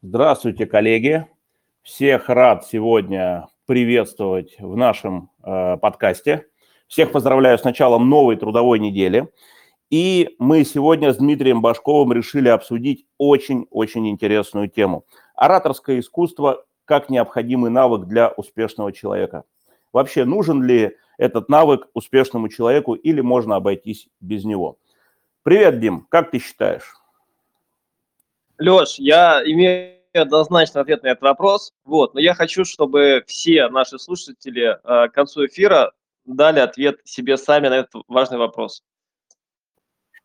Здравствуйте, коллеги. Всех рад сегодня приветствовать в нашем э, подкасте. Всех поздравляю с началом новой трудовой недели. И мы сегодня с Дмитрием Башковым решили обсудить очень-очень интересную тему. Ораторское искусство как необходимый навык для успешного человека. Вообще, нужен ли этот навык успешному человеку или можно обойтись без него? Привет, Дим, как ты считаешь? Леш, я имею однозначный ответ на этот вопрос, вот, но я хочу, чтобы все наши слушатели э, к концу эфира дали ответ себе сами на этот важный вопрос.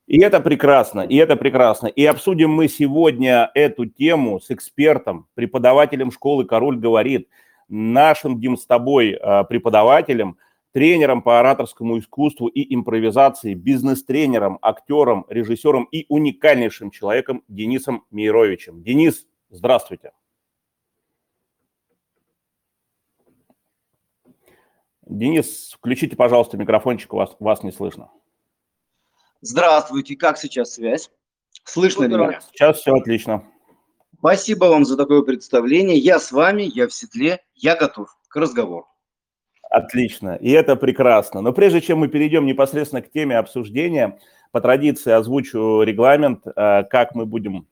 И это прекрасно, и это прекрасно. И обсудим мы сегодня эту тему с экспертом, преподавателем школы «Король говорит», нашим, Дим, с тобой э, преподавателем – тренером по ораторскому искусству и импровизации, бизнес-тренером, актером, режиссером и уникальнейшим человеком Денисом Мейровичем. Денис, здравствуйте. Денис, включите, пожалуйста, микрофончик, у вас, вас не слышно. Здравствуйте, как сейчас связь? Слышно ли меня? Сейчас все отлично. Спасибо вам за такое представление. Я с вами, я в седле, я готов к разговору. Отлично, и это прекрасно. Но прежде чем мы перейдем непосредственно к теме обсуждения, по традиции озвучу регламент, э, как мы будем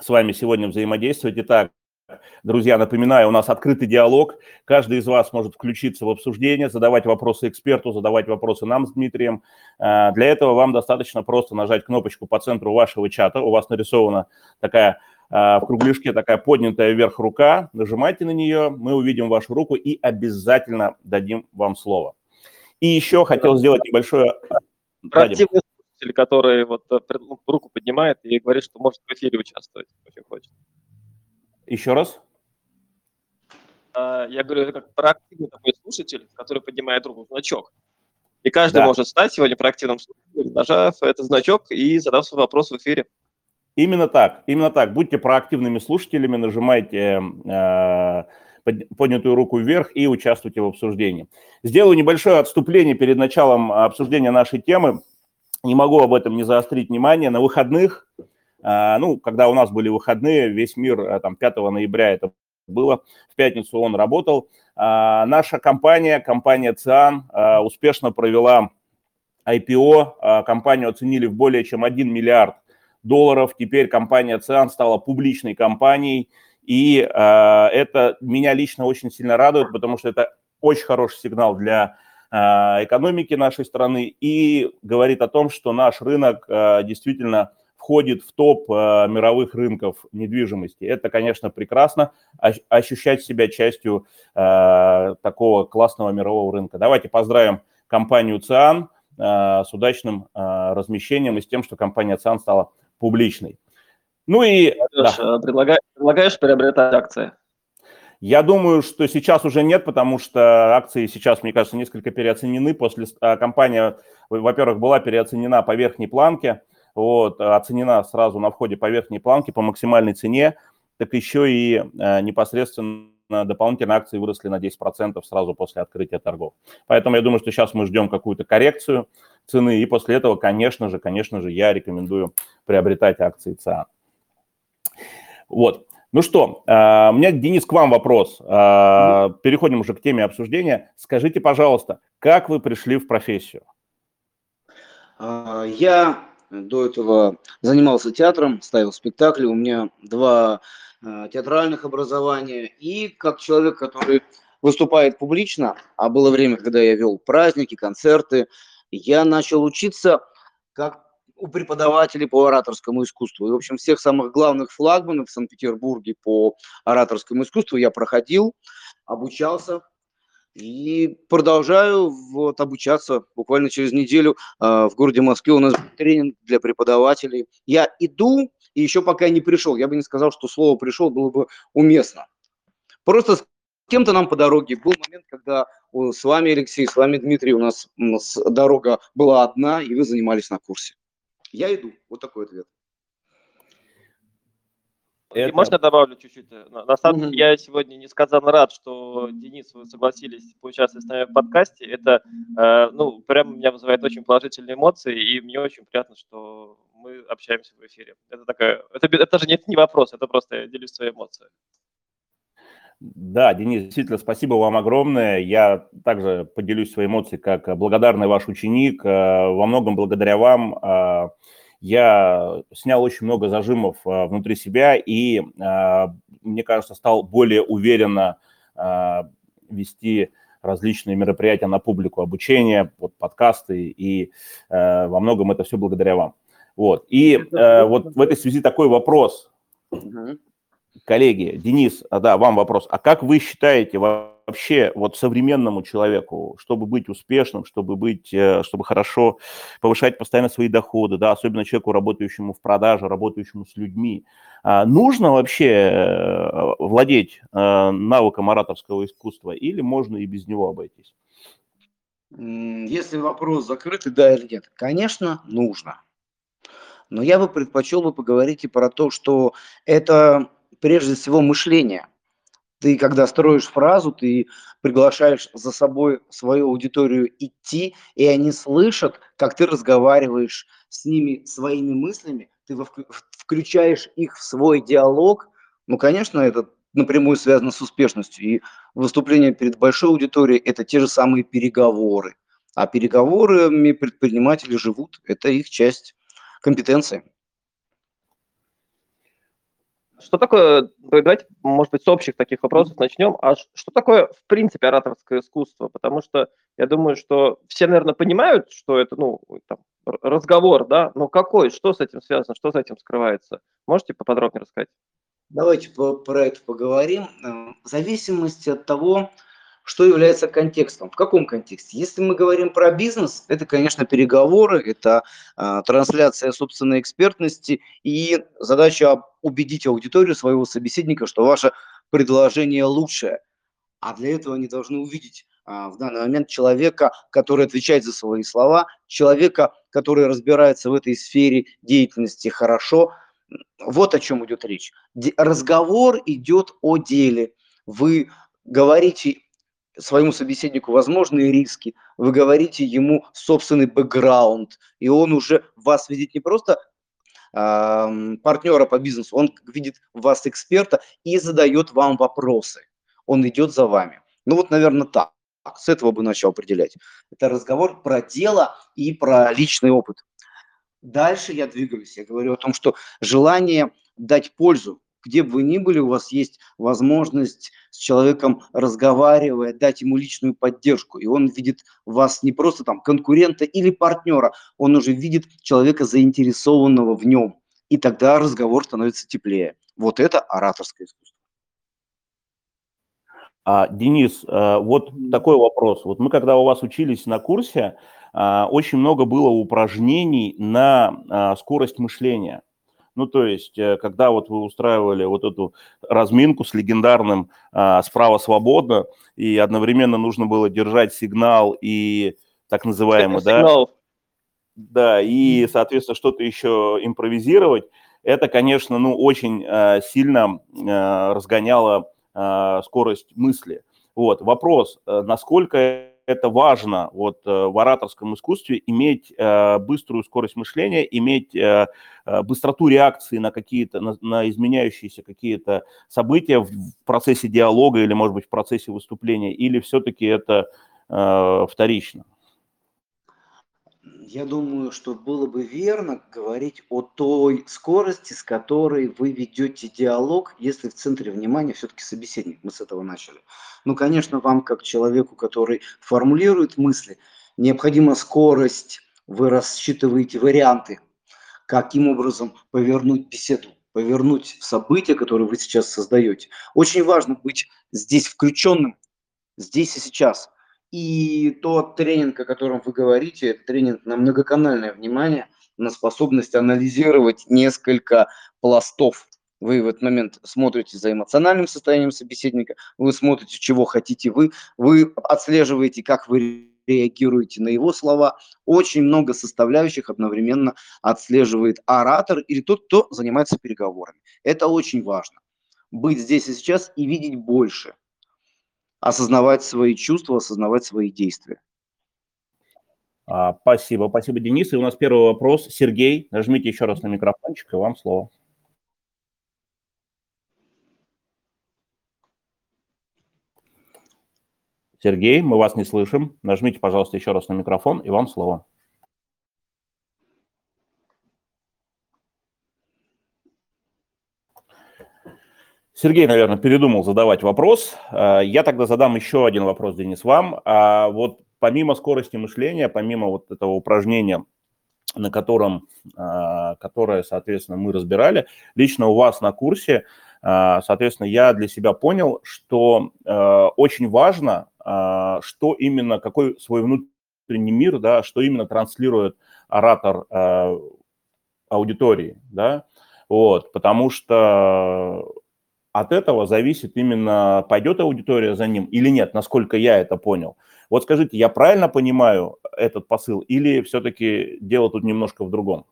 с вами сегодня взаимодействовать. Итак, Друзья, напоминаю, у нас открытый диалог. Каждый из вас может включиться в обсуждение, задавать вопросы эксперту, задавать вопросы нам с Дмитрием. Э, для этого вам достаточно просто нажать кнопочку по центру вашего чата. У вас нарисована такая в кругляшке такая поднятая вверх рука, нажимайте на нее, мы увидим вашу руку и обязательно дадим вам слово. И еще хотел сделать небольшое... Активный слушатель, который вот э, ну, руку поднимает и говорит, что может в эфире участвовать, очень хочет. Еще раз? А, я говорю, это как проактивный такой слушатель, который поднимает руку, значок. И каждый да. может стать сегодня проактивным слушателем, нажав этот значок и задав свой вопрос в эфире. Именно так, именно так. Будьте проактивными слушателями, нажимайте э, поднятую руку вверх и участвуйте в обсуждении. Сделаю небольшое отступление перед началом обсуждения нашей темы. Не могу об этом не заострить внимание. На выходных, э, ну, когда у нас были выходные, весь мир, э, там, 5 ноября это было, в пятницу он работал, наша компания, компания ЦИАН, успешно провела IPO, компанию оценили в более чем 1 миллиард долларов. Теперь компания Циан стала публичной компанией, и э, это меня лично очень сильно радует, потому что это очень хороший сигнал для э, экономики нашей страны и говорит о том, что наш рынок э, действительно входит в топ э, мировых рынков недвижимости. Это, конечно, прекрасно, ощущать себя частью э, такого классного мирового рынка. Давайте поздравим компанию ЦИАН э, с удачным э, размещением и с тем, что компания ЦИАН стала публичный. Ну и... да. Э, предлагаешь, предлагаешь приобретать акции? Я думаю, что сейчас уже нет, потому что акции сейчас, мне кажется, несколько переоценены. После а, компания, во-первых, была переоценена по верхней планке, вот, оценена сразу на входе по верхней планке по максимальной цене, так еще и э, непосредственно дополнительно акции выросли на 10% сразу после открытия торгов. Поэтому я думаю, что сейчас мы ждем какую-то коррекцию цены, и после этого, конечно же, конечно же, я рекомендую приобретать акции ЦА. Вот. Ну что, а, у меня, Денис, к вам вопрос. А, переходим уже к теме обсуждения. Скажите, пожалуйста, как вы пришли в профессию? А, я до этого занимался театром, ставил спектакли. У меня два театральных образования. И как человек, который выступает публично, а было время, когда я вел праздники, концерты, я начал учиться как у преподавателей по ораторскому искусству. И, в общем, всех самых главных флагманов в Санкт-Петербурге по ораторскому искусству я проходил, обучался и продолжаю вот обучаться. Буквально через неделю э, в городе Москве у нас тренинг для преподавателей. Я иду, и еще пока не пришел. Я бы не сказал, что слово «пришел» было бы уместно. Просто кем-то нам по дороге. Был момент, когда с вами, Алексей, с вами, Дмитрий, у нас, у нас дорога была одна, и вы занимались на курсе. Я иду. Вот такой ответ. Это... можно добавлю чуть-чуть? На самом деле, я сегодня несказанно рад, что, Денис, вы согласились поучаствовать с нами в подкасте. Это, э, ну, прямо меня вызывает очень положительные эмоции, и мне очень приятно, что мы общаемся в эфире. Это такая, это, это же не, не вопрос, это просто я делюсь своей эмоцией. Да, Денис, действительно, спасибо вам огромное. Я также поделюсь своей эмоцией как благодарный ваш ученик. Э, во многом благодаря вам э, я снял очень много зажимов э, внутри себя и, мне кажется, стал более уверенно вести различные мероприятия на публику, обучение, вот подкасты, и во многом это все благодаря вам. Вот. И вот в этой связи такой вопрос. Коллеги, Денис, а, да, вам вопрос. А как вы считаете вообще вот современному человеку, чтобы быть успешным, чтобы быть, э, чтобы хорошо повышать постоянно свои доходы, да, особенно человеку, работающему в продаже, работающему с людьми, а, нужно вообще э, владеть э, навыком ораторского искусства или можно и без него обойтись? Если вопрос закрытый, да или нет, конечно, нужно. Но я бы предпочел бы поговорить и про то, что это прежде всего мышление. Ты, когда строишь фразу, ты приглашаешь за собой свою аудиторию идти, и они слышат, как ты разговариваешь с ними своими мыслями, ты включаешь их в свой диалог. Ну, конечно, это напрямую связано с успешностью. И выступление перед большой аудиторией – это те же самые переговоры. А переговорами предприниматели живут, это их часть компетенции. Что такое, давайте, может быть, с общих таких вопросов начнем. А что такое, в принципе, ораторское искусство? Потому что я думаю, что все, наверное, понимают, что это, ну, там, разговор, да, но какой, что с этим связано, что за этим скрывается? Можете поподробнее рассказать? Давайте про это поговорим. Э, в зависимости от того, что является контекстом. В каком контексте? Если мы говорим про бизнес, это, конечно, переговоры, это э, трансляция собственной экспертности и задача убедить аудиторию своего собеседника, что ваше предложение лучшее. А для этого они должны увидеть э, в данный момент человека, который отвечает за свои слова, человека, который разбирается в этой сфере деятельности хорошо. Вот о чем идет речь. Разговор идет о деле. Вы говорите своему собеседнику возможные риски, вы говорите ему собственный бэкграунд, и он уже вас видит не просто э, партнера по бизнесу, он видит вас эксперта и задает вам вопросы. Он идет за вами. Ну вот, наверное, так. С этого бы начал определять. Это разговор про дело и про личный опыт. Дальше я двигаюсь. Я говорю о том, что желание дать пользу где бы вы ни были, у вас есть возможность с человеком разговаривая, дать ему личную поддержку. И он видит вас не просто там конкурента или партнера, он уже видит человека заинтересованного в нем. И тогда разговор становится теплее. Вот это ораторское искусство. А, Денис, а, вот такой вопрос. Вот мы когда у вас учились на курсе, а, очень много было упражнений на а, скорость мышления. Ну, то есть, э, когда вот вы устраивали вот эту разминку с легендарным а, «Справа свободно», и одновременно нужно было держать сигнал и так называемый, да, сигнал. да, и, соответственно, что-то еще импровизировать, это, конечно, ну, очень э, сильно э, разгоняло э, скорость мысли. Вот, вопрос, э, насколько это важно вот э, в ораторском искусстве иметь э, быструю скорость мышления, иметь э, быстроту реакции на какие-то, на, на изменяющиеся какие-то события в процессе диалога или, может быть, в процессе выступления, или все-таки это вторично? Я думаю, что было бы верно говорить о той скорости, с которой вы ведете диалог, если в центре внимания все-таки собеседник. Мы с этого начали. Ну, конечно, вам, как человеку, который формулирует мысли, необходима скорость, вы рассчитываете варианты, каким образом повернуть беседу, повернуть события, которые вы сейчас создаете. Очень важно быть здесь включенным, здесь и сейчас – и тот тренинг, о котором вы говорите, это тренинг на многоканальное внимание, на способность анализировать несколько пластов. Вы в этот момент смотрите за эмоциональным состоянием собеседника, вы смотрите, чего хотите вы, вы отслеживаете, как вы реагируете на его слова. Очень много составляющих одновременно отслеживает оратор или тот, кто занимается переговорами. Это очень важно. Быть здесь и сейчас и видеть больше осознавать свои чувства, осознавать свои действия. А, спасибо, спасибо, Денис. И у нас первый вопрос. Сергей, нажмите еще раз на микрофончик, и вам слово. Сергей, мы вас не слышим. Нажмите, пожалуйста, еще раз на микрофон, и вам слово. Сергей, наверное, передумал задавать вопрос. А, я тогда задам еще один вопрос, Денис, вам. А вот помимо скорости мышления, помимо вот этого упражнения, на котором, а, которое, соответственно, мы разбирали, лично у вас на курсе, соответственно, я для себя понял, что очень важно что именно, какой свой внутренний мир, да, что именно транслирует оратор аудитории, да, вот, потому что от этого зависит именно, пойдет аудитория за ним или нет, насколько я это понял. Вот скажите, я правильно понимаю этот посыл или все-таки дело тут немножко в другом?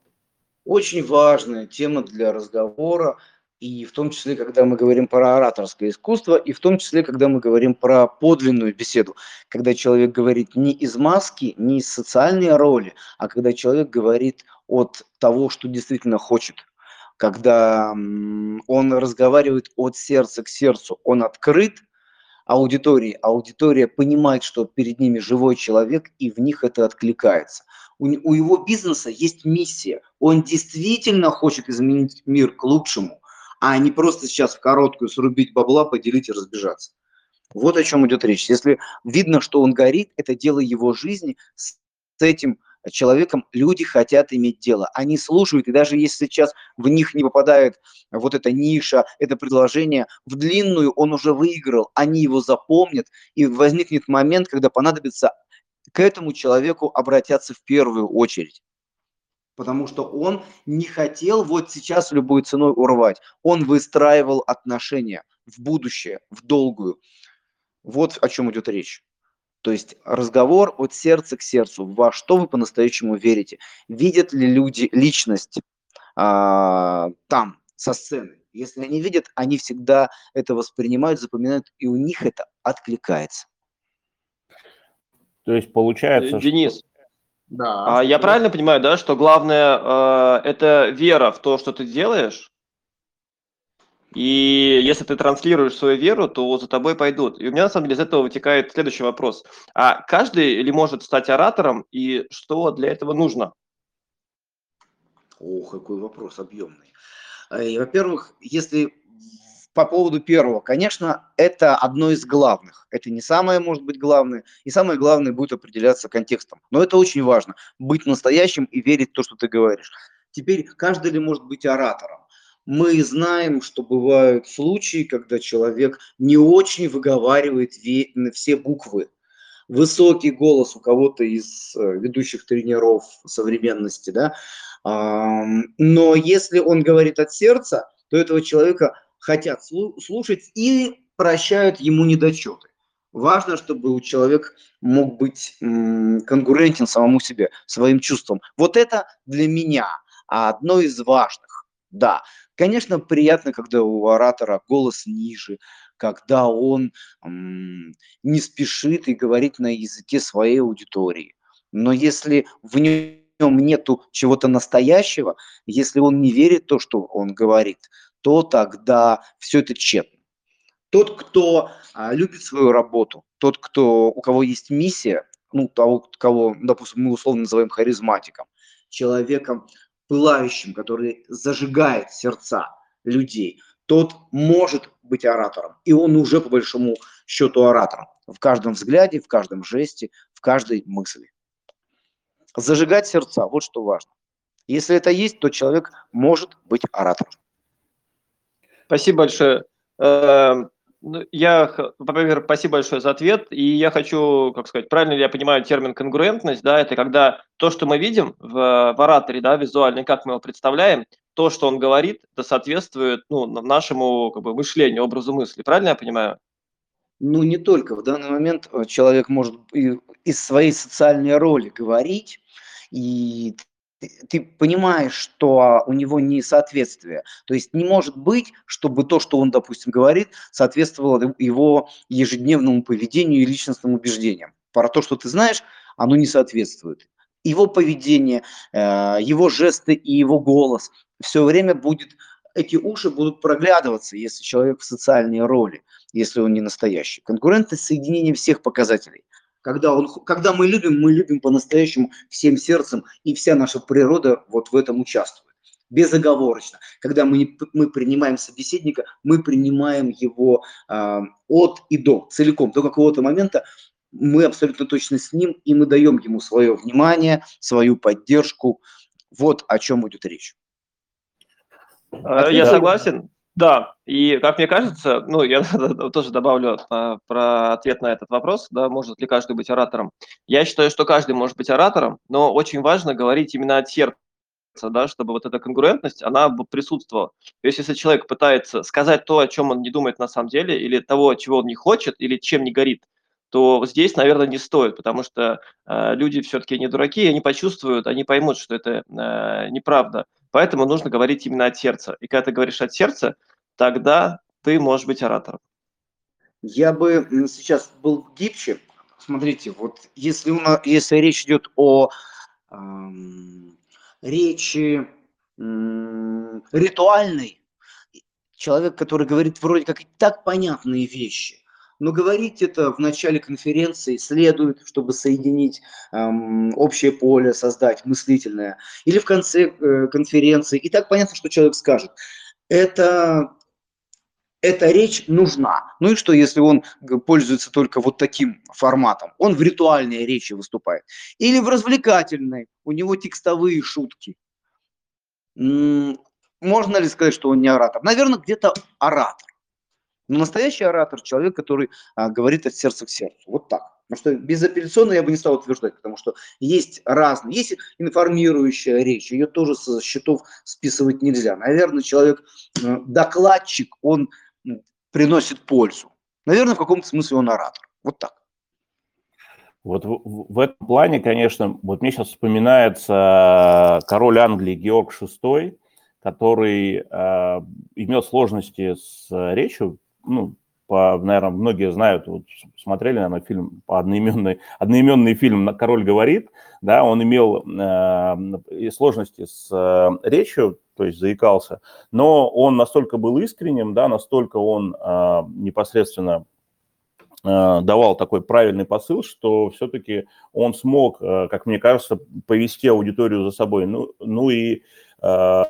Очень важная тема для разговора и в том числе, когда мы говорим про ораторское искусство, и в том числе, когда мы говорим про подлинную беседу, когда человек говорит не из маски, не из социальной роли, а когда человек говорит от того, что действительно хочет, когда он разговаривает от сердца к сердцу, он открыт аудитории, аудитория понимает, что перед ними живой человек, и в них это откликается. У, его бизнеса есть миссия, он действительно хочет изменить мир к лучшему – а не просто сейчас в короткую срубить бабла, поделить и разбежаться. Вот о чем идет речь. Если видно, что он горит, это дело его жизни, с этим человеком люди хотят иметь дело. Они слушают, и даже если сейчас в них не попадает вот эта ниша, это предложение, в длинную он уже выиграл, они его запомнят, и возникнет момент, когда понадобится к этому человеку обратятся в первую очередь потому что он не хотел вот сейчас любой ценой урвать. Он выстраивал отношения в будущее, в долгую. Вот о чем идет речь. То есть разговор от сердца к сердцу. Во что вы по-настоящему верите? Видят ли люди личность а, там, со сцены? Если они видят, они всегда это воспринимают, запоминают, и у них это откликается. То есть получается... Денис, что... Да. А я правильно понимаю, да, что главное э, это вера в то, что ты делаешь, и если ты транслируешь свою веру, то за тобой пойдут. И у меня на самом деле из этого вытекает следующий вопрос. А каждый ли может стать оратором, и что для этого нужно? Ох, какой вопрос объемный. Э, во-первых, если по поводу первого, конечно, это одно из главных. Это не самое, может быть, главное. И самое главное будет определяться контекстом. Но это очень важно. Быть настоящим и верить в то, что ты говоришь. Теперь, каждый ли может быть оратором? Мы знаем, что бывают случаи, когда человек не очень выговаривает все буквы. Высокий голос у кого-то из э, ведущих тренеров современности, да, но если он говорит от сердца, то этого человека хотят слушать и прощают ему недочеты. Важно, чтобы у человека мог быть конкурентен самому себе, своим чувствам. Вот это для меня одно из важных. Да, конечно, приятно, когда у оратора голос ниже, когда он м, не спешит и говорит на языке своей аудитории. Но если в нем нету чего-то настоящего, если он не верит в то, что он говорит, то тогда все это тщетно. Тот, кто а, любит свою работу, тот, кто, у кого есть миссия, ну, того, кого, допустим, мы условно называем харизматиком, человеком пылающим, который зажигает сердца людей, тот может быть оратором. И он уже, по большому счету, оратором. В каждом взгляде, в каждом жесте, в каждой мысли. Зажигать сердца, вот что важно. Если это есть, то человек может быть оратором. Спасибо большое. Ну, я, во-первых, спасибо большое за ответ. И я хочу, как сказать, правильно ли я понимаю термин конгруентность, да, это когда то, что мы видим в, в ораторе, да, визуально, как мы его представляем, то, что он говорит, это соответствует ну, нашему как бы, мышлению, образу мысли. Правильно я понимаю? Ну, не только. В данный момент э, человек может из своей социальной роли говорить, и ты, понимаешь, что у него несоответствие. То есть не может быть, чтобы то, что он, допустим, говорит, соответствовало его ежедневному поведению и личностным убеждениям. Про то, что ты знаешь, оно не соответствует. его поведение, э, его жесты и его голос все время будет, эти уши будут проглядываться, если человек в социальной роли, если он не настоящий. Конкурентность соединение всех показателей. Когда, он, когда мы любим, мы любим по-настоящему всем сердцем, и вся наша природа вот в этом участвует безоговорочно. Когда мы, мы принимаем собеседника, мы принимаем его э, от и до, целиком, до какого-то момента мы абсолютно точно с ним, и мы даем ему свое внимание, свою поддержку. Вот о чем будет речь. Э, я согласен. Да, и как мне кажется, ну, я тоже добавлю а, про ответ на этот вопрос, да, может ли каждый быть оратором. Я считаю, что каждый может быть оратором, но очень важно говорить именно от сердца, да, чтобы вот эта конкурентность, она присутствовала. То есть если человек пытается сказать то, о чем он не думает на самом деле, или того, чего он не хочет, или чем не горит, то здесь, наверное, не стоит, потому что э, люди все-таки не дураки, они почувствуют, они поймут, что это э, неправда. Поэтому нужно говорить именно от сердца. И когда ты говоришь от сердца, тогда ты можешь быть оратором. Я бы сейчас был гибче. Смотрите, вот если, у нас, если речь идет о эм, речи эм, ритуальной, человек, который говорит вроде как так понятные вещи, но говорить это в начале конференции следует, чтобы соединить эм, общее поле, создать мыслительное, или в конце э, конференции. И так понятно, что человек скажет. Это эта речь нужна. Ну и что, если он пользуется только вот таким форматом? Он в ритуальной речи выступает. Или в развлекательной. У него текстовые шутки. Можно ли сказать, что он не оратор? Наверное, где-то оратор. Но настоящий оратор – человек, который а, говорит от сердца к сердцу. Вот так. Потому что безапелляционно я бы не стал утверждать, потому что есть разные, есть информирующая речь, ее тоже со счетов списывать нельзя. Наверное, человек, э, докладчик, он приносит пользу. Наверное, в каком-то смысле он оратор. Вот так. Вот в, в этом плане, конечно, вот мне сейчас вспоминается король Англии Георг VI, который э, имел сложности с речью, ну, по, наверное, многие знают, вот, смотрели, наверное, фильм по одноименный, одноименный фильм «Король говорит», да, он имел э, сложности с э, речью, то есть заикался, но он настолько был искренним, да, настолько он э, непосредственно э, давал такой правильный посыл, что все-таки он смог, э, как мне кажется, повести аудиторию за собой, ну, ну и э,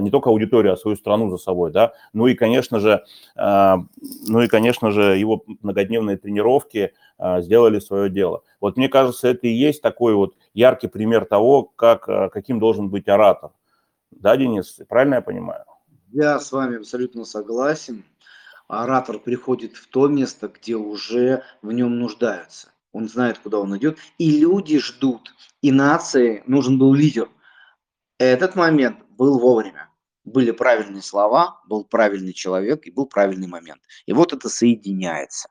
не только аудиторию, а свою страну за собой, да, ну и, конечно же, а, ну и, конечно же, его многодневные тренировки а, сделали свое дело. Вот мне кажется, это и есть такой вот яркий пример того, как, каким должен быть оратор. Да, Денис, правильно я понимаю? Я с вами абсолютно согласен. Оратор приходит в то место, где уже в нем нуждаются. Он знает, куда он идет, и люди ждут. И нации нужен был лидер. Этот момент был вовремя. Были правильные слова, был правильный человек и был правильный момент. И вот это соединяется.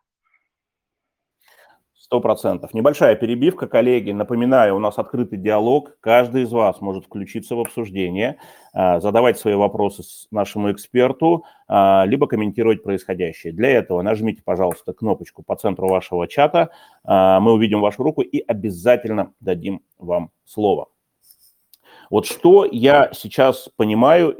Сто процентов. Небольшая перебивка, коллеги. Напоминаю, у нас открытый диалог. Каждый из вас может включиться в обсуждение, а, задавать свои вопросы нашему эксперту, а, либо комментировать происходящее. Для этого нажмите, пожалуйста, кнопочку по центру вашего чата. А, мы увидим вашу руку и обязательно дадим вам слово. Вот что я сейчас понимаю,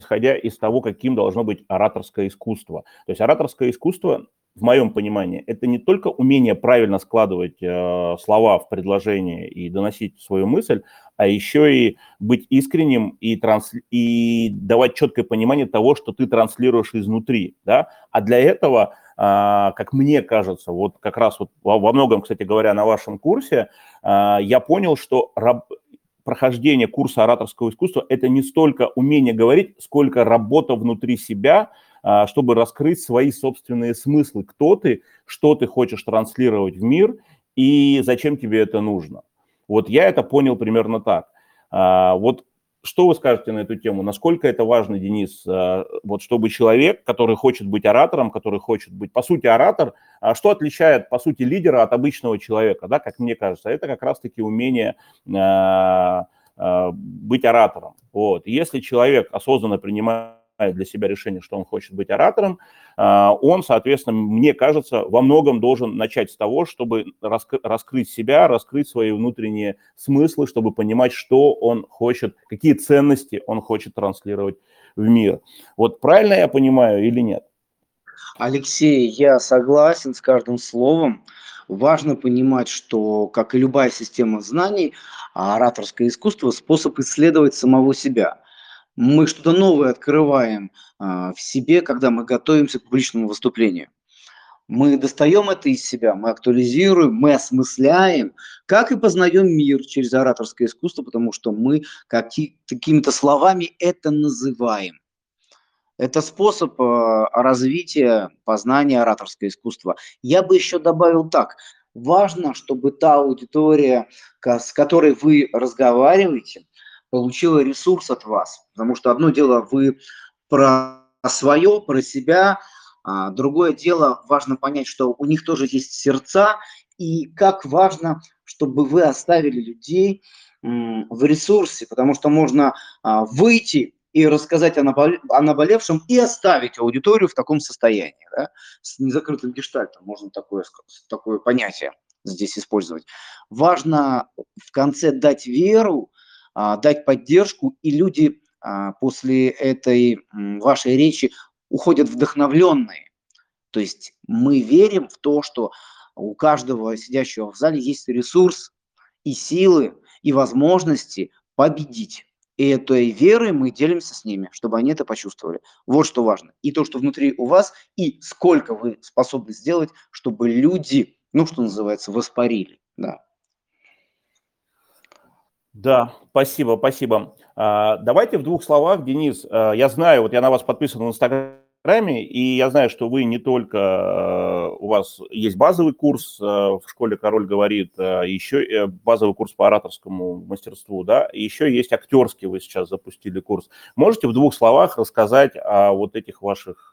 исходя из того, каким должно быть ораторское искусство. То есть ораторское искусство, в моем понимании, это не только умение правильно складывать э, слова в предложение и доносить свою мысль, а еще и быть искренним и, транс... и давать четкое понимание того, что ты транслируешь изнутри. Да? А для этого, э, как мне кажется, вот как раз вот во многом, кстати говоря, на вашем курсе, э, я понял, что прохождение курса ораторского искусства – это не столько умение говорить, сколько работа внутри себя, а, чтобы раскрыть свои собственные смыслы. Кто ты, что ты хочешь транслировать в мир и зачем тебе это нужно. Вот я это понял примерно так. А, вот что вы скажете на эту тему? Насколько это важно, Денис, э, вот чтобы человек, который хочет быть оратором, который хочет быть, по сути, оратор, а что отличает, по сути, лидера от обычного человека, да, как мне кажется, это как раз-таки умение э, э, быть оратором. Вот. если человек осознанно принимает для себя решение, что он хочет быть оратором, а, он, соответственно, мне кажется, во многом должен начать с того, чтобы раскрыть себя, раскрыть свои внутренние смыслы, чтобы понимать, что он хочет, какие ценности он хочет транслировать в мир. Вот правильно я понимаю или нет? Алексей, я согласен с каждым словом. Важно понимать, что, как и любая система знаний, ораторское искусство – способ исследовать самого себя. Мы что-то новое открываем а, в себе, когда мы готовимся к публичному выступлению. Мы достаем это из себя, мы актуализируем, мы осмысляем, как и познаем мир через ораторское искусство, потому что мы какими-то словами это называем. Это способ э, развития познания ораторского искусства. Я бы еще добавил так. Важно, чтобы та аудитория, с которой вы разговариваете, получила ресурс от вас. Потому что одно дело вы про свое, про себя, а другое дело важно понять, что у них тоже есть сердца, и как важно, чтобы вы оставили людей в ресурсе, потому что можно а, выйти и рассказать о, наболе, о наболевшем и оставить аудиторию в таком состоянии, да, с незакрытым гештальтом, можно такое, такое понятие здесь использовать. Важно в конце дать веру, дать поддержку, и люди а, после этой вашей речи уходят вдохновленные. То есть мы верим в то, что у каждого сидящего в зале есть ресурс и силы, и возможности победить. И этой верой мы делимся с ними, чтобы они это почувствовали. Вот что важно. И то, что внутри у вас, и сколько вы способны сделать, чтобы люди, ну, что называется, воспарили. Да. Да, спасибо, спасибо. А, давайте в двух словах, Денис, а, я знаю, вот я на вас подписан в Инстаграме, и я знаю, что вы не только, э, у вас есть базовый курс э, в школе «Король говорит», э, еще базовый курс по ораторскому мастерству, да, и еще есть актерский, вы сейчас запустили курс. Можете в двух словах рассказать о вот этих ваших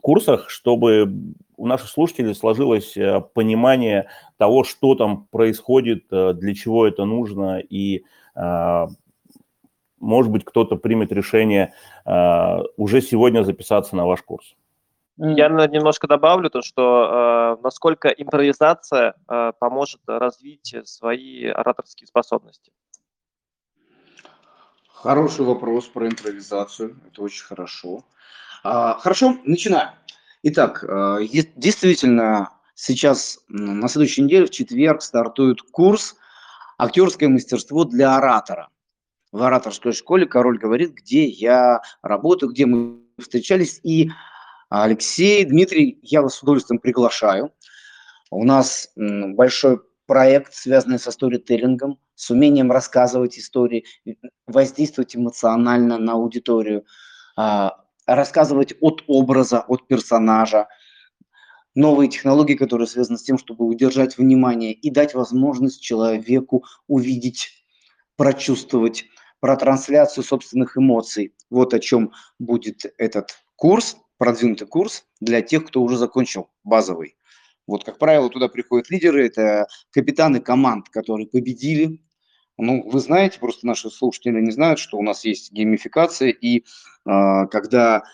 курсах, чтобы у наших слушателей сложилось понимание того, что там происходит, для чего это нужно и может быть, кто-то примет решение э, уже сегодня записаться на ваш курс. Я немножко добавлю то, что э, насколько импровизация э, поможет развить свои ораторские способности. Хороший вопрос про импровизацию. Это очень хорошо. Хорошо, начинаем. Итак, э, действительно, сейчас на следующей неделе, в четверг, стартует курс «Актерское мастерство для оратора» в ораторской школе «Король говорит», где я работаю, где мы встречались. И Алексей, Дмитрий, я вас с удовольствием приглашаю. У нас большой проект, связанный со сторителлингом, с умением рассказывать истории, воздействовать эмоционально на аудиторию, а, рассказывать от образа, от персонажа, новые технологии, которые связаны с тем, чтобы удержать внимание и дать возможность человеку увидеть, прочувствовать, про трансляцию собственных эмоций. Вот о чем будет этот курс, продвинутый курс для тех, кто уже закончил базовый. Вот, как правило, туда приходят лидеры, это капитаны команд, которые победили. Ну, вы знаете, просто наши слушатели не знают, что у нас есть геймификация, и э, когда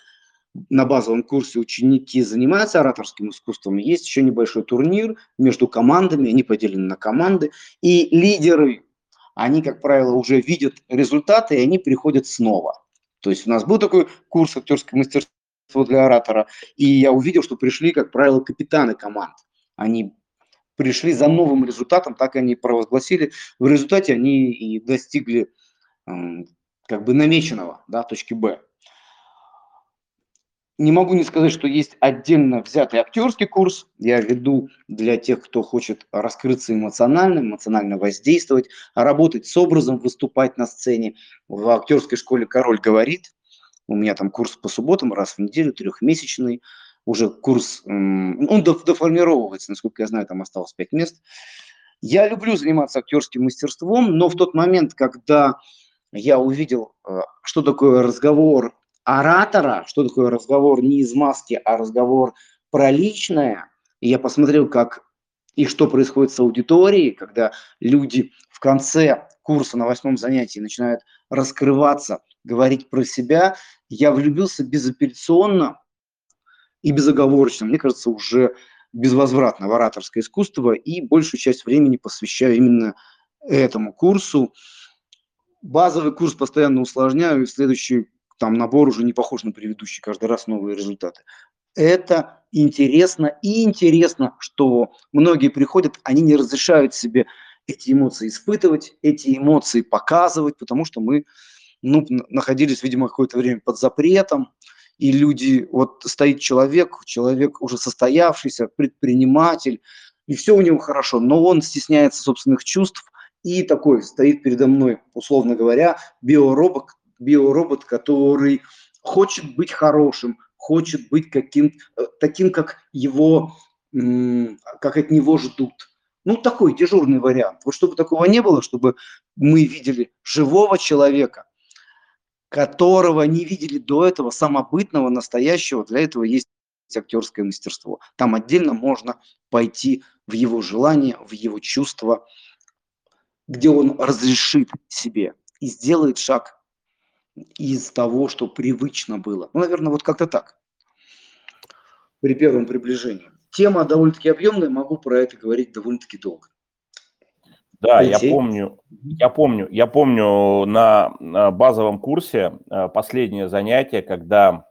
на базовом курсе ученики занимаются ораторским искусством, есть еще небольшой турнир между командами, они поделены на команды, и лидеры они, как правило, уже видят результаты, и они приходят снова. То есть у нас был такой курс актерского мастерства для оратора, и я увидел, что пришли, как правило, капитаны команд. Они пришли за новым результатом, так они провозгласили. В результате они и достигли как бы намеченного, да, точки Б не могу не сказать, что есть отдельно взятый актерский курс. Я веду для тех, кто хочет раскрыться эмоционально, эмоционально воздействовать, работать с образом, выступать на сцене. В актерской школе «Король говорит». У меня там курс по субботам раз в неделю, трехмесячный. Уже курс, он доформировывается, насколько я знаю, там осталось пять мест. Я люблю заниматься актерским мастерством, но в тот момент, когда я увидел, э, что такое разговор оратора, что такое разговор не из маски, а разговор про личное. И я посмотрел, как и что происходит с аудиторией, когда люди в конце курса на восьмом занятии начинают раскрываться говорить про себя. Я влюбился безапелляционно и безоговорочно, мне кажется, уже безвозвратно в ораторское искусство и большую часть времени посвящаю именно этому курсу. Базовый курс постоянно усложняю, и следующий там набор уже не похож на предыдущий, каждый раз новые результаты. Это интересно, и интересно, что многие приходят, они не разрешают себе эти эмоции испытывать, эти эмоции показывать, потому что мы ну, находились, видимо, какое-то время под запретом, и люди, вот стоит человек, человек уже состоявшийся, предприниматель, и все у него хорошо, но он стесняется собственных чувств, и такой стоит передо мной, условно говоря, биоробот, биоробот, который хочет быть хорошим, хочет быть каким, э, таким, как его, как от него ждут. Ну, такой дежурный вариант. Вот чтобы такого не было, чтобы мы видели живого человека, которого не видели до этого, самобытного, настоящего. Для этого есть актерское мастерство. Там отдельно можно пойти в его желание, в его чувства, где он разрешит себе и сделает шаг из того, что привычно было. Ну, наверное, вот как-то так. При первом приближении. Тема довольно-таки объемная, могу про это говорить довольно-таки долго. Да, я помню, я помню, я помню на, на базовом курсе э, последнее занятие, когда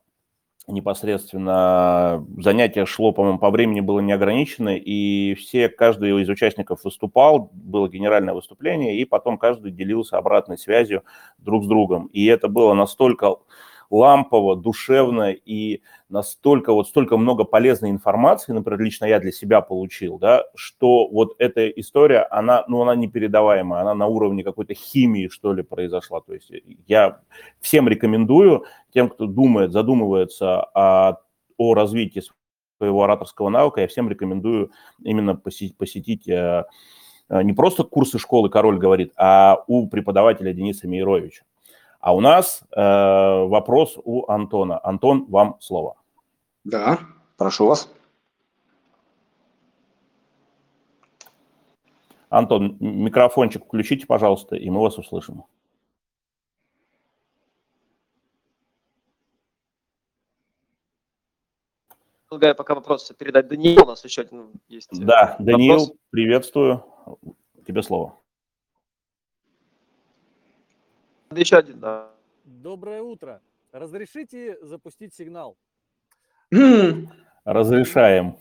непосредственно занятие шло, по-моему, по времени было неограничено, и все, каждый из участников выступал, было генеральное выступление, и потом каждый делился обратной связью друг с другом. И это было настолько лампово, душевно и настолько вот столько много полезной информации, например, лично я для себя получил, да, что вот эта история, она, ну, она непередаваемая, она на уровне какой-то химии, что ли, произошла. То есть я всем рекомендую, тем, кто думает, задумывается о, о развитии своего ораторского навыка, я всем рекомендую именно посетить, посетить э, э, не просто курсы школы «Король говорит», а у преподавателя Дениса Мейровича. А у нас э, вопрос у Антона. Антон, вам слово. Да, прошу вас. Антон, микрофончик включите, пожалуйста, и мы вас услышим. Предлагаю пока вопрос передать Даниилу. У нас еще один есть. Да, Даниил, приветствую. Тебе слово. Еще один, да. Доброе утро. Разрешите запустить сигнал? Разрешаем.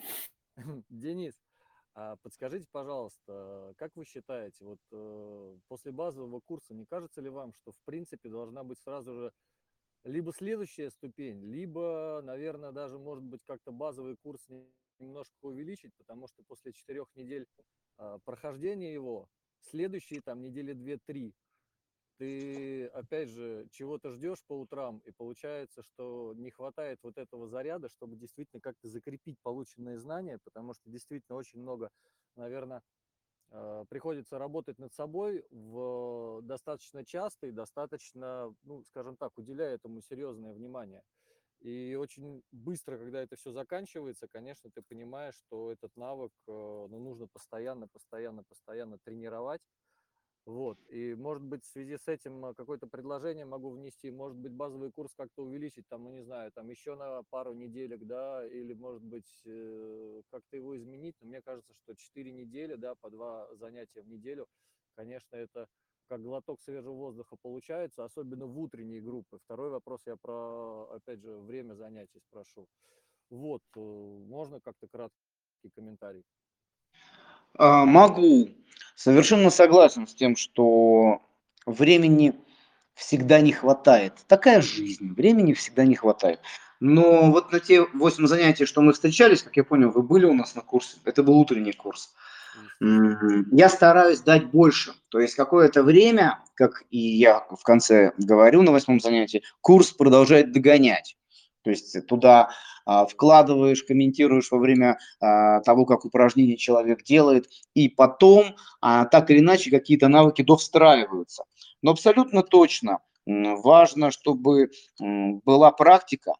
Денис, а подскажите, пожалуйста, как вы считаете, вот э, после базового курса не кажется ли вам, что в принципе должна быть сразу же либо следующая ступень, либо, наверное, даже может быть как-то базовый курс немножко увеличить, потому что после четырех недель а, прохождения его следующие там недели две-три ты, опять же, чего-то ждешь по утрам, и получается, что не хватает вот этого заряда, чтобы действительно как-то закрепить полученные знания, потому что действительно очень много, наверное, э, приходится работать над собой в достаточно часто и достаточно, ну, скажем так, уделяя этому серьезное внимание. И очень быстро, когда это все заканчивается, конечно, ты понимаешь, что этот навык э, ну, нужно постоянно, постоянно, постоянно тренировать, вот. И, может быть, в связи с этим э, какое-то предложение могу внести, может быть, базовый курс как-то увеличить, там, ну, не знаю, там еще на пару неделек, да, или, может быть, э, как-то его изменить. Но мне кажется, что 4 недели, да, по два занятия в неделю, конечно, это как глоток свежего воздуха получается, особенно в утренние группы. Второй вопрос я про, опять же, время занятий спрошу. Вот, э, можно как-то краткий комментарий? А, могу. Совершенно согласен с тем, что времени всегда не хватает. Такая жизнь, времени всегда не хватает. Но вот на те 8 занятий, что мы встречались, как я понял, вы были у нас на курсе, это был утренний курс. Я стараюсь дать больше. То есть какое-то время, как и я в конце говорю на восьмом занятии, курс продолжает догонять. То есть туда вкладываешь, комментируешь во время а, того, как упражнение человек делает, и потом а, так или иначе какие-то навыки довстраиваются. Но абсолютно точно важно, чтобы была практика,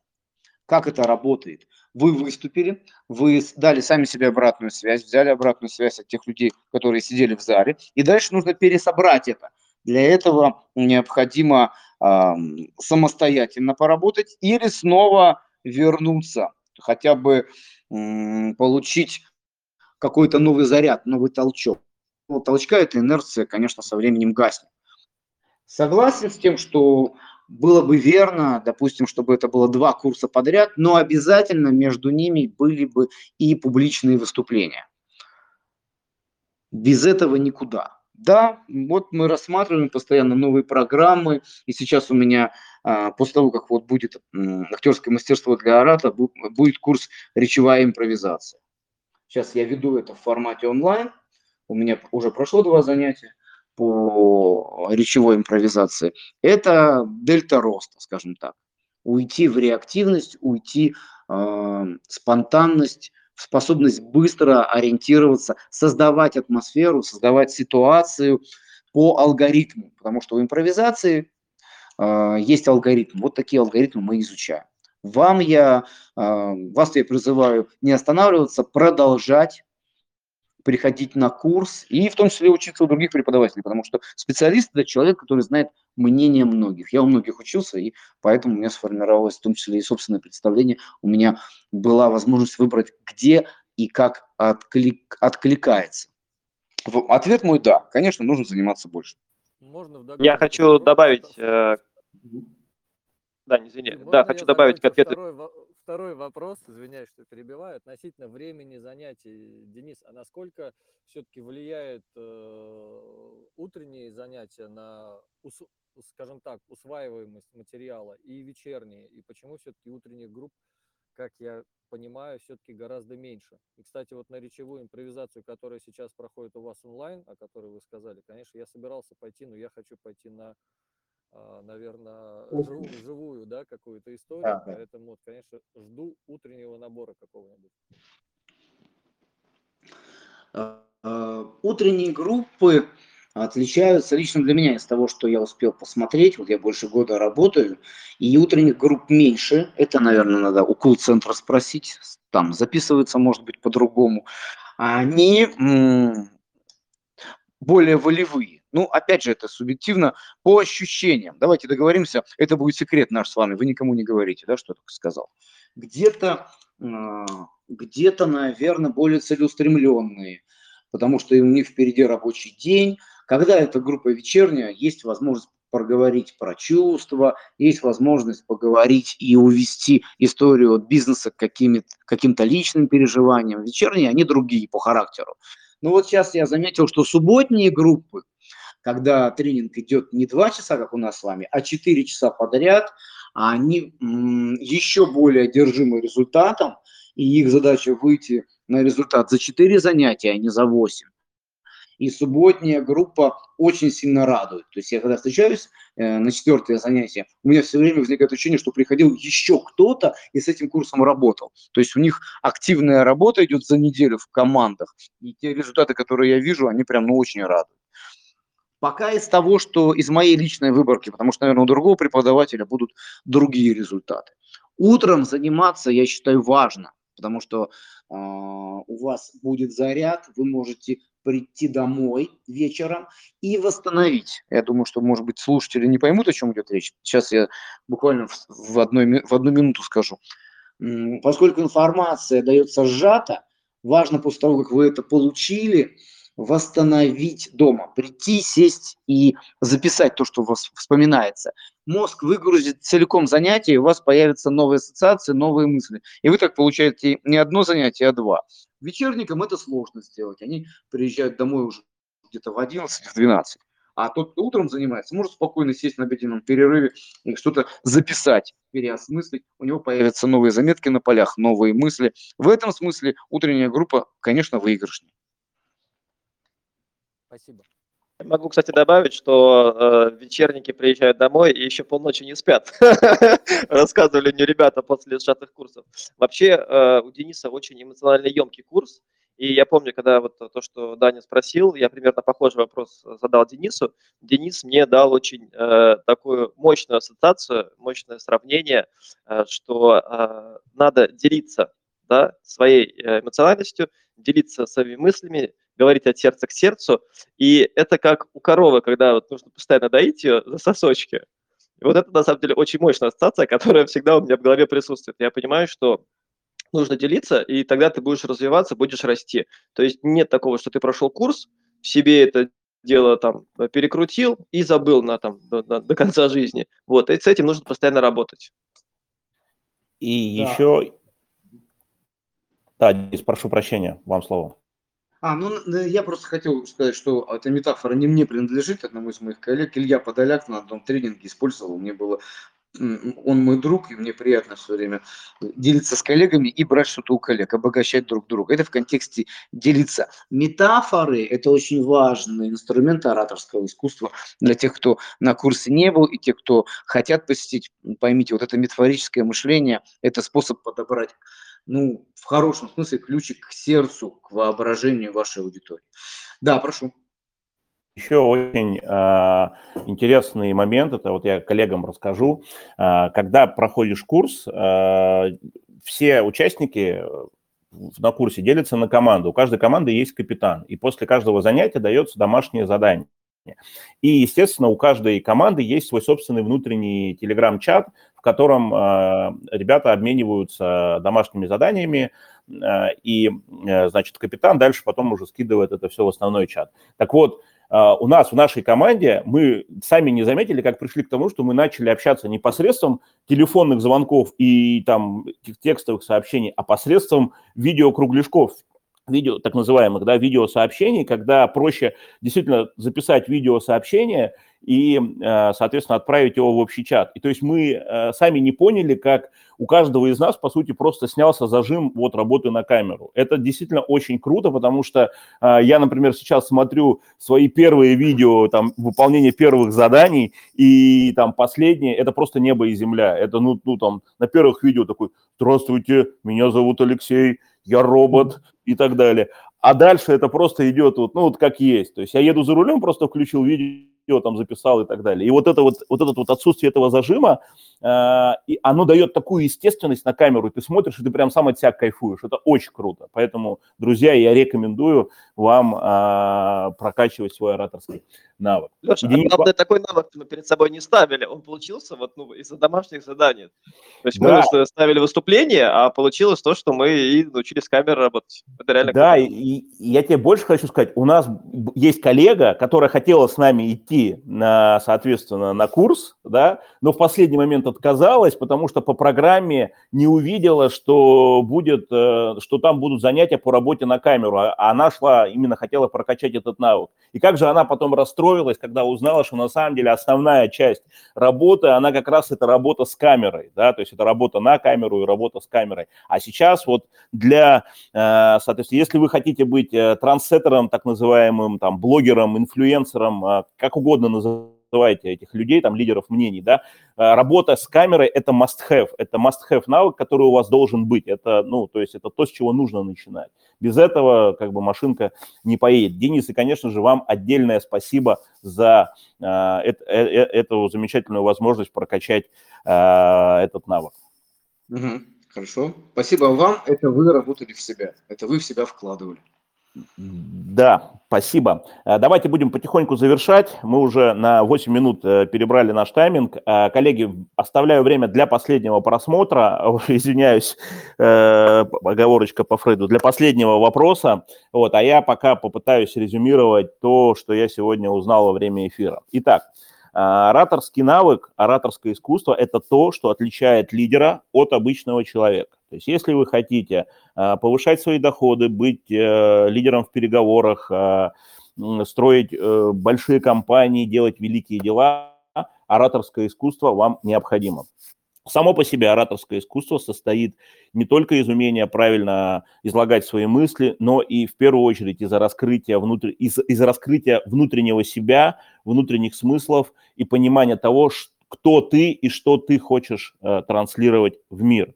как это работает. Вы выступили, вы дали сами себе обратную связь, взяли обратную связь от тех людей, которые сидели в зале, и дальше нужно пересобрать это. Для этого необходимо э, самостоятельно поработать или снова вернуться, хотя бы получить какой-то новый заряд, новый толчок. Ну, толчка эта инерция, конечно, со временем гаснет. Согласен с тем, что было бы верно, допустим, чтобы это было два курса подряд, но обязательно между ними были бы и публичные выступления. Без этого никуда. Да, вот мы рассматриваем постоянно новые программы, и сейчас у меня, после того, как вот будет актерское мастерство для ората, будет курс речевая импровизация. Сейчас я веду это в формате онлайн, у меня уже прошло два занятия по речевой импровизации. Это дельта роста, скажем так. Уйти в реактивность, уйти э, спонтанность, способность быстро ориентироваться, создавать атмосферу, создавать ситуацию по алгоритму, потому что у импровизации есть алгоритм. Вот такие алгоритмы мы изучаем. Вам я, э, вас я призываю не останавливаться, продолжать приходить на курс и в том числе учиться у других преподавателей, потому что специалист – это человек, который знает мнение многих. Я у многих учился, и поэтому у меня сформировалось в том числе и собственное представление. У меня была возможность выбрать, где и как отклик, откликается. Ответ мой – да, конечно, нужно заниматься больше. Можно Я хочу добавить… Э, да, извини. Можно да, хочу добавить к ответу. Второй, второй вопрос, извиняюсь, что перебиваю, относительно времени занятий. Денис, а насколько все-таки влияет э, утренние занятия на, скажем так, усваиваемость материала и вечерние? И почему все-таки утренних групп, как я понимаю, все-таки гораздо меньше? И, кстати, вот на речевую импровизацию, которая сейчас проходит у вас онлайн, о которой вы сказали, конечно, я собирался пойти, но я хочу пойти на а, наверное, жив, живую, да, какую-то историю, да, поэтому, вот, конечно, жду утреннего набора какого-нибудь. А, а, утренние группы отличаются лично для меня из того, что я успел посмотреть. Вот я больше года работаю, и утренних групп меньше. Это, наверное, надо у кул-центра спросить. Там записывается, может быть, по-другому. Они более волевые. Ну, опять же, это субъективно по ощущениям. Давайте договоримся, это будет секрет наш с вами, вы никому не говорите, да, что я только сказал. Где-то, а, где-то, наверное, более целеустремленные, потому что у них впереди рабочий день. Когда эта группа вечерняя, есть возможность проговорить про чувства, есть возможность поговорить и увести историю от бизнеса к каким-то личным переживаниям. Вечерние, они другие по характеру. Но вот сейчас я заметил, что субботние группы, когда тренинг идет не два часа, как у нас с вами, а четыре часа подряд, они еще более одержимы результатом, и их задача выйти на результат за четыре занятия, а не за восемь. И субботняя группа очень сильно радует. То есть я когда встречаюсь э, на четвертое занятие, у меня все время возникает ощущение, что приходил еще кто-то и с этим курсом работал. То есть у них активная работа идет за неделю в командах. И те результаты, которые я вижу, они прям ну, очень радуют. Пока из того, что из моей личной выборки, потому что, наверное, у другого преподавателя будут другие результаты. Утром заниматься, я считаю, важно, потому что э, у вас будет заряд, вы можете прийти домой вечером и восстановить. Я думаю, что, может быть, слушатели не поймут, о чем идет речь. Сейчас я буквально в, в, одной, в одну минуту скажу. Поскольку информация дается сжато, важно после того, как вы это получили, восстановить дома, прийти, сесть и записать то, что у вас вспоминается. Мозг выгрузит целиком занятие, и у вас появятся новые ассоциации, новые мысли. И вы так получаете не одно занятие, а два. Вечерникам это сложно сделать. Они приезжают домой уже где-то в 11, в 12. А тот, кто утром занимается, может спокойно сесть на обеденном перерыве и что-то записать, переосмыслить. У него появятся новые заметки на полях, новые мысли. В этом смысле утренняя группа, конечно, выигрышнее. Спасибо. Могу, кстати, добавить, что э, вечерники приезжают домой и еще полночи не спят. Рассказывали мне ребята после сжатых курсов. Вообще э, у Дениса очень эмоционально емкий курс. И я помню, когда вот то, что Даня спросил, я примерно похожий вопрос задал Денису. Денис мне дал очень э, такую мощную ассоциацию, мощное сравнение, э, что э, надо делиться да, своей э, эмоциональностью, делиться своими мыслями, говорить от сердца к сердцу. И это как у коровы, когда вот нужно постоянно доить ее за сосочки. И вот это, на самом деле, очень мощная ассоциация, которая всегда у меня в голове присутствует. Я понимаю, что нужно делиться, и тогда ты будешь развиваться, будешь расти. То есть нет такого, что ты прошел курс, в себе это дело там перекрутил и забыл на, там, до, до, до конца жизни. Вот, и с этим нужно постоянно работать. И да. еще... Да, Денис, прошу прощения, вам слово. А, ну, я просто хотел сказать, что эта метафора не мне принадлежит, одному из моих коллег. Илья Подоляк на одном тренинге использовал. Мне было он мой друг, и мне приятно все время делиться с коллегами и брать что-то у коллег, обогащать друг друга. Это в контексте делиться. Метафоры – это очень важный инструмент ораторского искусства для тех, кто на курсе не был, и тех, кто хотят посетить. Поймите, вот это метафорическое мышление – это способ подобрать ну, в хорошем смысле, ключик к сердцу, к воображению вашей аудитории. Да, прошу. Еще очень э, интересный момент, это вот я коллегам расскажу. Э, когда проходишь курс, э, все участники на курсе делятся на команды. У каждой команды есть капитан, и после каждого занятия дается домашнее задание. И, естественно, у каждой команды есть свой собственный внутренний телеграм-чат, котором э, ребята обмениваются домашними заданиями, э, и, э, значит, капитан дальше потом уже скидывает это все в основной чат. Так вот, у нас, в нашей команде, мы сами не заметили, как пришли к тому, что мы начали общаться не посредством телефонных звонков и там текстовых сообщений, а посредством видеокругляшков, видео, так называемых, да, видеосообщений, когда проще действительно записать видеосообщение и, э, соответственно, отправить его в общий чат. И то есть мы э, сами не поняли, как у каждого из нас, по сути, просто снялся зажим вот работы на камеру. Это действительно очень круто, потому что э, я, например, сейчас смотрю свои первые видео, там, выполнение первых заданий, и там последнее, это просто небо и земля. Это, ну, ну там, на первых видео такой, здравствуйте, меня зовут Алексей, я робот и так далее. А дальше это просто идет вот, ну, вот как есть. То есть я еду за рулем, просто включил видео, видео там записал и так далее. И вот это вот, вот это вот отсутствие этого зажима, э, и оно дает такую естественность на камеру, ты смотришь, и ты прям сам от себя кайфуешь. Это очень круто. Поэтому, друзья, я рекомендую вам э, прокачивать свой ораторский навык. Леша, Денис... а главное, такой навык мы перед собой не ставили. Он получился вот ну, из-за домашних заданий. То есть да. мы ставили выступление, а получилось то, что мы и научились с камерой работать. Это реально Да, и, и я тебе больше хочу сказать. У нас есть коллега, которая хотела с нами идти, на, соответственно, на курс, да, но в последний момент отказалась, потому что по программе не увидела, что будет, э, что там будут занятия по работе на камеру, а она шла, именно хотела прокачать этот навык. И как же она потом расстроилась, когда узнала, что на самом деле основная часть работы, она как раз это работа с камерой, да, то есть это работа на камеру и работа с камерой. А сейчас вот для, э, соответственно, если вы хотите быть э, трансеттером, так называемым, там, блогером, инфлюенсером, как угодно называйте этих людей, там, лидеров мнений, да, работа с камерой – это must-have, это must-have навык, который у вас должен быть, это, ну, то есть это то, с чего нужно начинать. Без этого как бы машинка не поедет. Денис, и, конечно же, вам отдельное спасибо за э, э, э, эту замечательную возможность прокачать э, этот навык. Угу, хорошо. Спасибо вам. Это вы работали в себя. Это вы в себя вкладывали. Да, спасибо. Э, давайте будем потихоньку завершать. Мы уже на 8 минут э, перебрали наш тайминг. Э, коллеги, оставляю время для последнего просмотра. Извиняюсь, оговорочка по Фрейду, для последнего вопроса. Вот, а я пока попытаюсь резюмировать то, что я сегодня узнал во время эфира. Итак, ораторский навык, ораторское искусство – это то, что отличает лидера от обычного человека. То есть если вы хотите а, повышать свои доходы, быть э, лидером в переговорах, а, строить э, большие компании, делать великие дела, ораторское искусство вам необходимо. Само по себе ораторское искусство состоит не только из умения правильно излагать свои мысли, но и в первую очередь из-за раскрытия, внутр... из- из раскрытия внутреннего себя, внутренних смыслов и понимания того, кто ты и что ты хочешь э, транслировать в мир.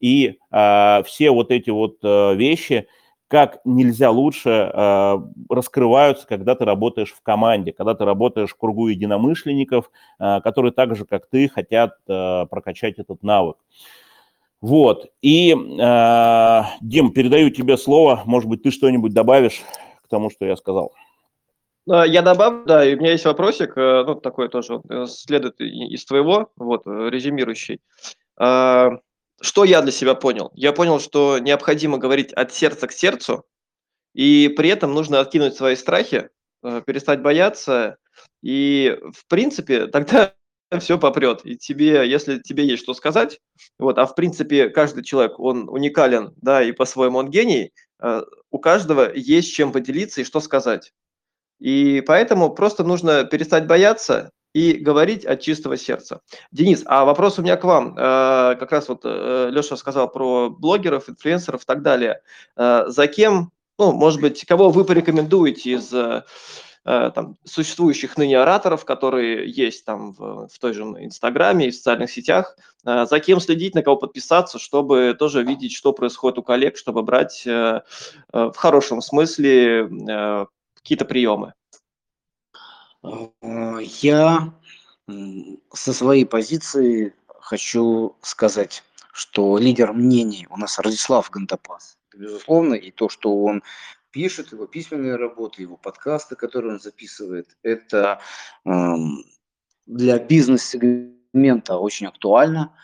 И э, все вот эти вот э, вещи как нельзя лучше э, раскрываются, когда ты работаешь в команде, когда ты работаешь в кругу единомышленников, э, которые так же, как ты, хотят э, прокачать этот навык. Вот. И, э, Дим, передаю тебе слово. Может быть, ты что-нибудь добавишь к тому, что я сказал. Я добавлю, да, и у меня есть вопросик, э, ну, такой тоже э, следует из твоего, вот, э, резюмирующий. Что я для себя понял? Я понял, что необходимо говорить от сердца к сердцу, и при этом нужно откинуть свои страхи, перестать бояться, и, в принципе, тогда все попрет. И тебе, если тебе есть что сказать, вот, а в принципе каждый человек, он уникален, да, и по-своему он гений, у каждого есть чем поделиться и что сказать. И поэтому просто нужно перестать бояться и говорить от чистого сердца. Денис, а вопрос у меня к вам. Э, как раз вот э, Леша сказал про блогеров, инфлюенсеров и так далее. Э, за кем, ну, может быть, кого вы порекомендуете из там, существующих ныне ораторов, которые есть там в, в той же Инстаграме и в социальных сетях, за кем следить, на кого подписаться, чтобы тоже видеть, что происходит у коллег, чтобы брать в хорошем смысле какие-то приемы? А, я со своей позиции хочу сказать, что лидер мнений у нас Радислав Гандапас. Безусловно, и то, что он пишет, его письменные работы, его подкасты, которые он записывает, это для бизнес-сегмента очень актуально.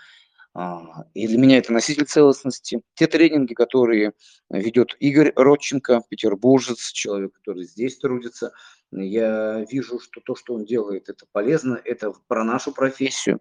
А, и для меня это носитель целостности. Те тренинги, которые ведет Игорь Родченко, петербуржец, человек, который здесь трудится, я вижу, что то, что он делает, это полезно, это про нашу профессию.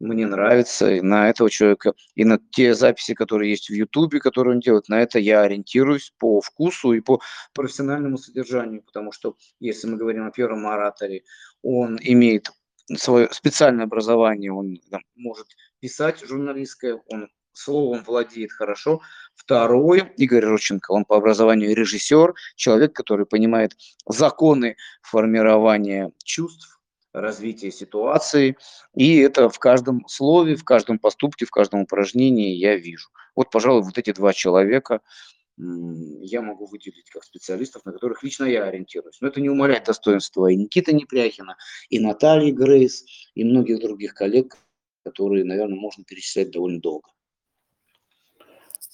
Мне нравится и на этого человека, и на те записи, которые есть в Ютубе, которые он делает, на это я ориентируюсь по вкусу и по профессиональному содержанию, потому что если мы говорим о первом ораторе, он имеет свое специальное образование, он там, может писать журналистское, он словом владеет хорошо. Второй, Игорь Рученко, он по образованию режиссер, человек, который понимает законы формирования чувств, развития ситуации, и это в каждом слове, в каждом поступке, в каждом упражнении я вижу. Вот, пожалуй, вот эти два человека я могу выделить как специалистов, на которых лично я ориентируюсь. Но это не умаляет достоинства и Никиты Непряхина, и Натальи Грейс, и многих других коллег, которые, наверное, можно перечислять довольно долго.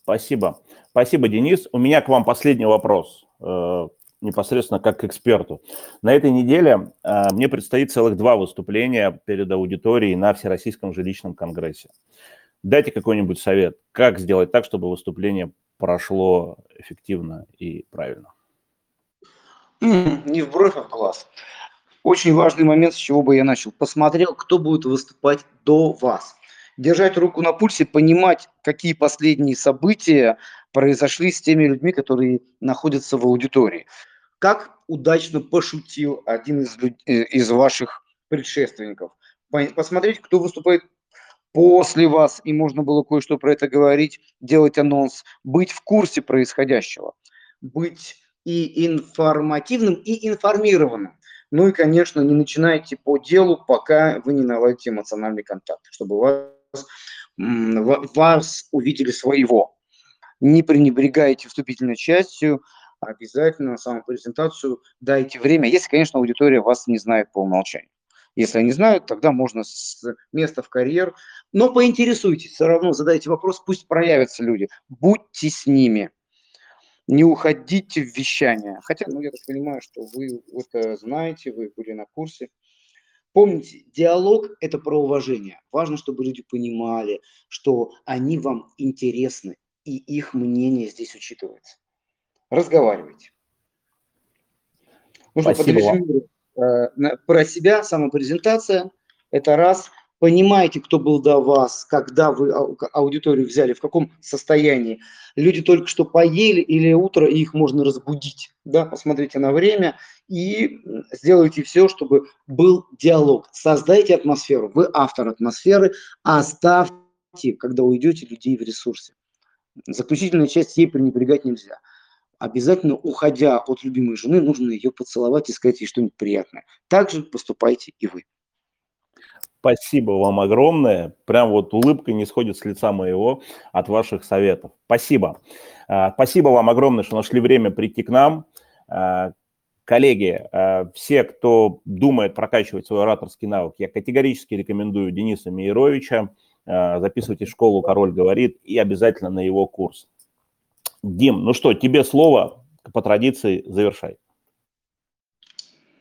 Спасибо. Спасибо, Денис. У меня к вам последний вопрос, э, непосредственно как к эксперту. На этой неделе э, мне предстоит целых два выступления перед аудиторией на Всероссийском жилищном конгрессе. Дайте какой-нибудь совет, как сделать так, чтобы выступление прошло эффективно и правильно. Не в бровь, а в глаз. Очень важный момент, с чего бы я начал. Посмотрел, кто будет выступать до вас. Держать руку на пульсе, понимать, какие последние события произошли с теми людьми, которые находятся в аудитории. Как удачно пошутил один из. Э, из ваших предшественников. Посмотреть, кто выступает после вас, и можно было кое-что про это говорить, делать анонс, быть в курсе происходящего, быть и информативным, и информированным. Ну и, конечно, не начинайте по делу, пока вы не наладите эмоциональный контакт, чтобы вас, вас увидели своего. Не пренебрегайте вступительной частью, обязательно на саму презентацию дайте время, если, конечно, аудитория вас не знает по умолчанию. Если они знают, тогда можно с места в карьер. Но поинтересуйтесь, все равно задайте вопрос, пусть проявятся люди. Будьте с ними не уходите в вещание. Хотя, ну, я так понимаю, что вы это знаете, вы были на курсе. Помните, диалог – это про уважение. Важно, чтобы люди понимали, что они вам интересны, и их мнение здесь учитывается. Разговаривайте. Ну Спасибо что, э, про себя, самопрезентация – это раз – понимаете, кто был до вас, когда вы аудиторию взяли, в каком состоянии. Люди только что поели или утро, и их можно разбудить. Да? Посмотрите на время и сделайте все, чтобы был диалог. Создайте атмосферу. Вы автор атмосферы, оставьте, когда уйдете, людей в ресурсе. Заключительная часть ей пренебрегать нельзя. Обязательно, уходя от любимой жены, нужно ее поцеловать и сказать ей что-нибудь приятное. Так же поступайте и вы. Спасибо вам огромное. Прям вот улыбка не сходит с лица моего от ваших советов. Спасибо. А, спасибо вам огромное, что нашли время прийти к нам. А, коллеги, а, все, кто думает прокачивать свой ораторский навык, я категорически рекомендую Дениса Мейровича. Записывайте школу «Король говорит» и обязательно на его курс. Дим, ну что, тебе слово. по традиции, завершай.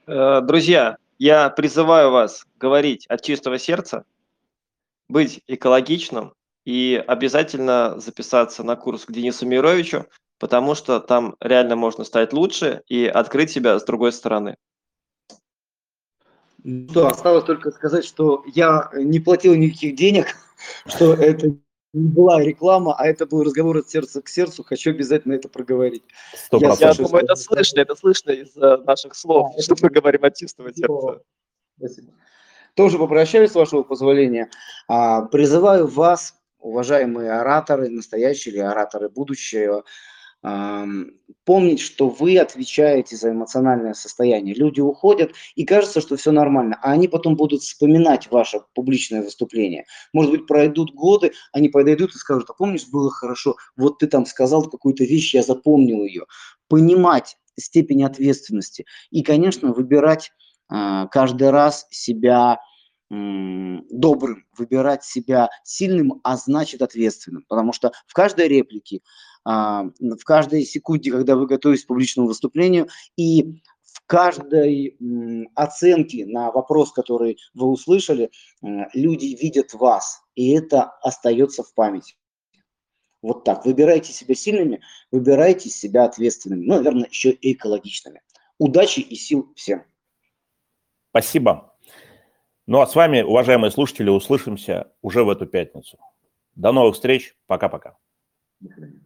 Э, друзья, я призываю вас говорить от чистого сердца, быть экологичным и обязательно записаться на курс к Денису Мировичу, потому что там реально можно стать лучше и открыть себя с другой стороны. Да, осталось только сказать, что я не платил никаких денег, что это не была реклама, а это был разговор от сердца к сердцу. Хочу обязательно это проговорить. Сто Я Я думаю, это слышно, это слышно из э, наших слов, Да, что мы говорим от чистого сердца. Спасибо. Тоже попрощаюсь, с вашего позволения. А, Призываю вас, уважаемые ораторы, настоящие или ораторы будущего, помнить, что вы отвечаете за эмоциональное состояние. Люди уходят, и кажется, что все нормально, а они потом будут вспоминать ваше публичное выступление. Может быть, пройдут годы, они подойдут и скажут, а помнишь, было хорошо, вот ты там сказал какую-то вещь, я запомнил ее. Понимать степень ответственности и, конечно, выбирать а, каждый раз себя добрым, выбирать себя сильным, а значит ответственным. Потому что в каждой реплике, а, в каждой секунде, когда вы готовитесь к публичному выступлению, и в каждой оценке на вопрос, который вы услышали, м, люди видят вас, и это остается в памяти. Вот так. Выбирайте себя сильными, выбирайте себя ответственными, ну, наверное, еще и экологичными. Удачи и сил всем. Спасибо. Ну а с вами, уважаемые слушатели, услышимся уже в эту пятницу. До новых встреч. Пока-пока. До свидания.